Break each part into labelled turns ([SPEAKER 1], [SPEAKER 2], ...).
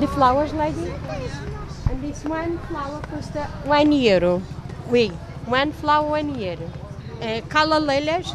[SPEAKER 1] The flowers, lady? And this one flower cost one euro. Oui, one flower, one euro. Uh, color lilies,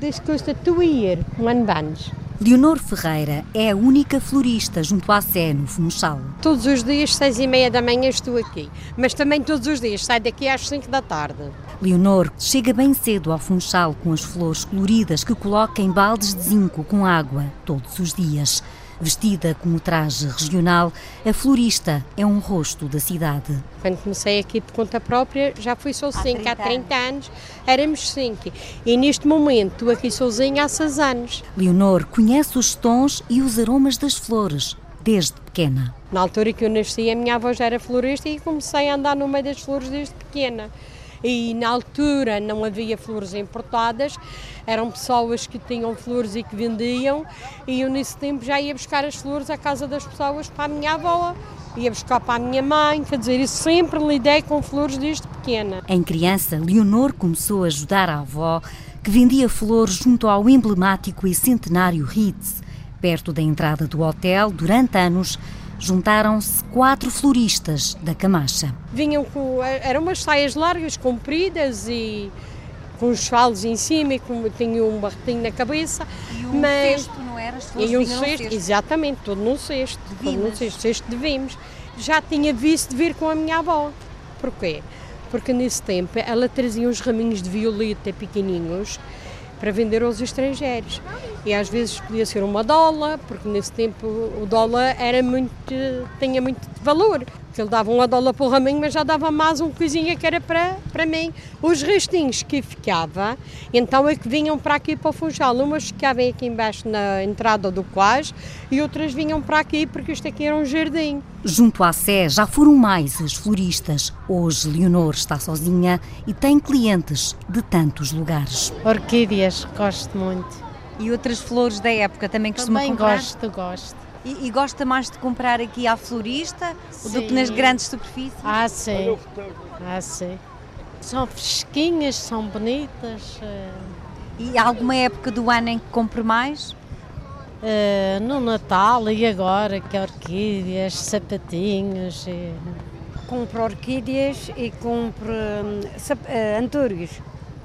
[SPEAKER 1] this cost two euro, one bunch.
[SPEAKER 2] Leonor Ferreira é a única florista junto à Sé, no Funchal.
[SPEAKER 1] Todos os dias, seis e meia da manhã, estou aqui. Mas também todos os dias, saio daqui às cinco da tarde.
[SPEAKER 2] Leonor chega bem cedo ao Funchal com as flores coloridas que coloca em baldes de zinco com água, todos os dias. Vestida com o traje regional, a florista é um rosto da cidade.
[SPEAKER 1] Quando comecei aqui por conta própria, já fui sozinha. Há 30 anos éramos cinco. E neste momento estou aqui sozinha há seis anos.
[SPEAKER 2] Leonor conhece os tons e os aromas das flores desde pequena.
[SPEAKER 1] Na altura que eu nasci, a minha avó já era florista e comecei a andar no meio das flores desde pequena e na altura não havia flores importadas, eram pessoas que tinham flores e que vendiam, e eu nesse tempo já ia buscar as flores à casa das pessoas para a minha avó, ia buscar para a minha mãe, quer dizer, eu sempre lidei com flores desde pequena.
[SPEAKER 2] Em criança, Leonor começou a ajudar a avó, que vendia flores junto ao emblemático e centenário Ritz, perto da entrada do hotel, durante anos, juntaram-se quatro floristas da Camacha.
[SPEAKER 1] Vinham com. eram umas saias largas, compridas e com os falos em cima e com, tinham um barretinho na cabeça.
[SPEAKER 2] E um mas, cesto, não era? As
[SPEAKER 1] e um cesto, cesto, exatamente, todo num cesto. Todo num cesto, cesto de vimos. Já tinha visto de vir com a minha avó. Porquê? Porque nesse tempo ela trazia uns raminhos de violeta pequenininhos para vender aos estrangeiros. E às vezes podia ser uma dólar, porque nesse tempo o dólar era muito, tinha muito valor que ele dava um dólar para o raminho, mas já dava mais um coisinha que era para, para mim. Os restinhos que ficava, então é que vinham para aqui para o Funchal. Umas ficavam aqui embaixo na entrada do Quais e outras vinham para aqui porque isto aqui era um jardim.
[SPEAKER 2] Junto à Sé já foram mais as floristas. Hoje Leonor está sozinha e tem clientes de tantos lugares.
[SPEAKER 3] Orquídeas, gosto muito.
[SPEAKER 2] E outras flores da época também costuma também comprar?
[SPEAKER 3] gosto, gosto.
[SPEAKER 2] E, e, gosta mais de comprar aqui à florista sim. do que nas grandes superfícies?
[SPEAKER 3] Ah, sim. Ah, sim. São fresquinhas, são bonitas. Eh.
[SPEAKER 2] E há alguma época do ano em que compre mais?
[SPEAKER 3] Uh, no Natal e agora, que é orquídeas, sapatinhos. E...
[SPEAKER 4] Compro orquídeas e compro uh, antúrios,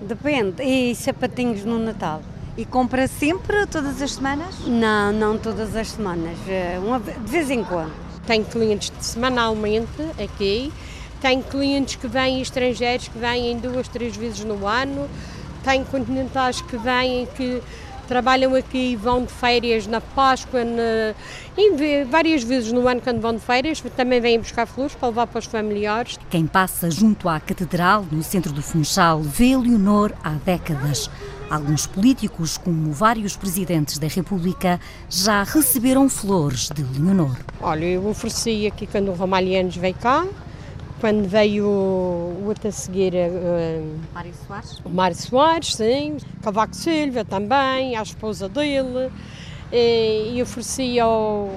[SPEAKER 4] depende, e sapatinhos no Natal.
[SPEAKER 2] E compra sempre, todas as semanas?
[SPEAKER 4] Não, não todas as semanas, eh, uma, de vez em quando.
[SPEAKER 1] Tenho clientes semanalmente aqui, tenho clientes que vêm estrangeiros que vêm duas, três vezes no ano, tenho continentais que vêm que trabalham aqui e vão de férias na Páscoa, na, várias vezes no ano quando vão de férias, também vêm buscar flores para levar para os familiares.
[SPEAKER 2] Quem passa junto à Catedral, no centro do Funchal, vê Leonor há décadas. Alguns políticos, como vários presidentes da República, já receberam flores de Leonor.
[SPEAKER 1] Olha, eu ofereci aqui quando o Ramalhianos veio cá, quando veio o outro a seguir. Uh,
[SPEAKER 2] Mário Soares?
[SPEAKER 1] O Mário Soares, sim. Cavaco Silva também, a esposa dele. E, e ofereci ao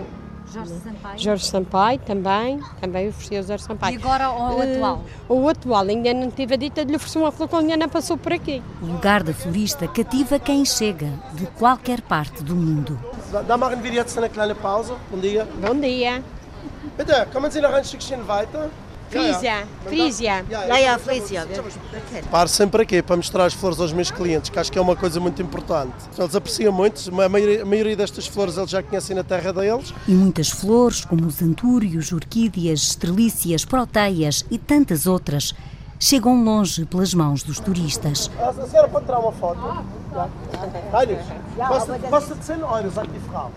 [SPEAKER 2] Jorge Sampaio.
[SPEAKER 1] Jorge Sampaio também, também ofereci ao Jorge Sampaio.
[SPEAKER 2] E agora o uh, atual?
[SPEAKER 1] O atual, ainda não tive a dita de lhe oferecer uma flor quando ainda não passou por aqui.
[SPEAKER 2] O lugar da florista cativa quem chega de qualquer parte do mundo.
[SPEAKER 5] Da machen wir jetzt eine kleine Pause. Bom dia.
[SPEAKER 1] Bom dia.
[SPEAKER 5] Bitte, kommen Sie noch ein Stückchen weiter?
[SPEAKER 1] Frisia, Frisia.
[SPEAKER 6] Ja, Frisia.
[SPEAKER 5] Paro sempre aqui para mostrar as flores aos meus clientes, que acho que é uma coisa muito importante. Eles apreciam muito, a maioria, a maioria destas flores eles já conhecem na terra deles.
[SPEAKER 2] E muitas flores, como os antúrios, orquídeas, estrelícias, proteias e tantas outras, chegam longe pelas mãos dos turistas.
[SPEAKER 5] A senhora pode tirar uma foto? Costa de 100 euros, aqui Frau.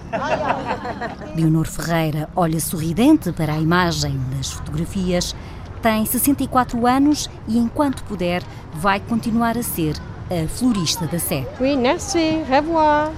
[SPEAKER 2] Leonor Ferreira olha sorridente para a imagem das fotografias, tem 64 anos e, enquanto puder, vai continuar a ser a florista da Sé.
[SPEAKER 1] Oui, merci. Revoir.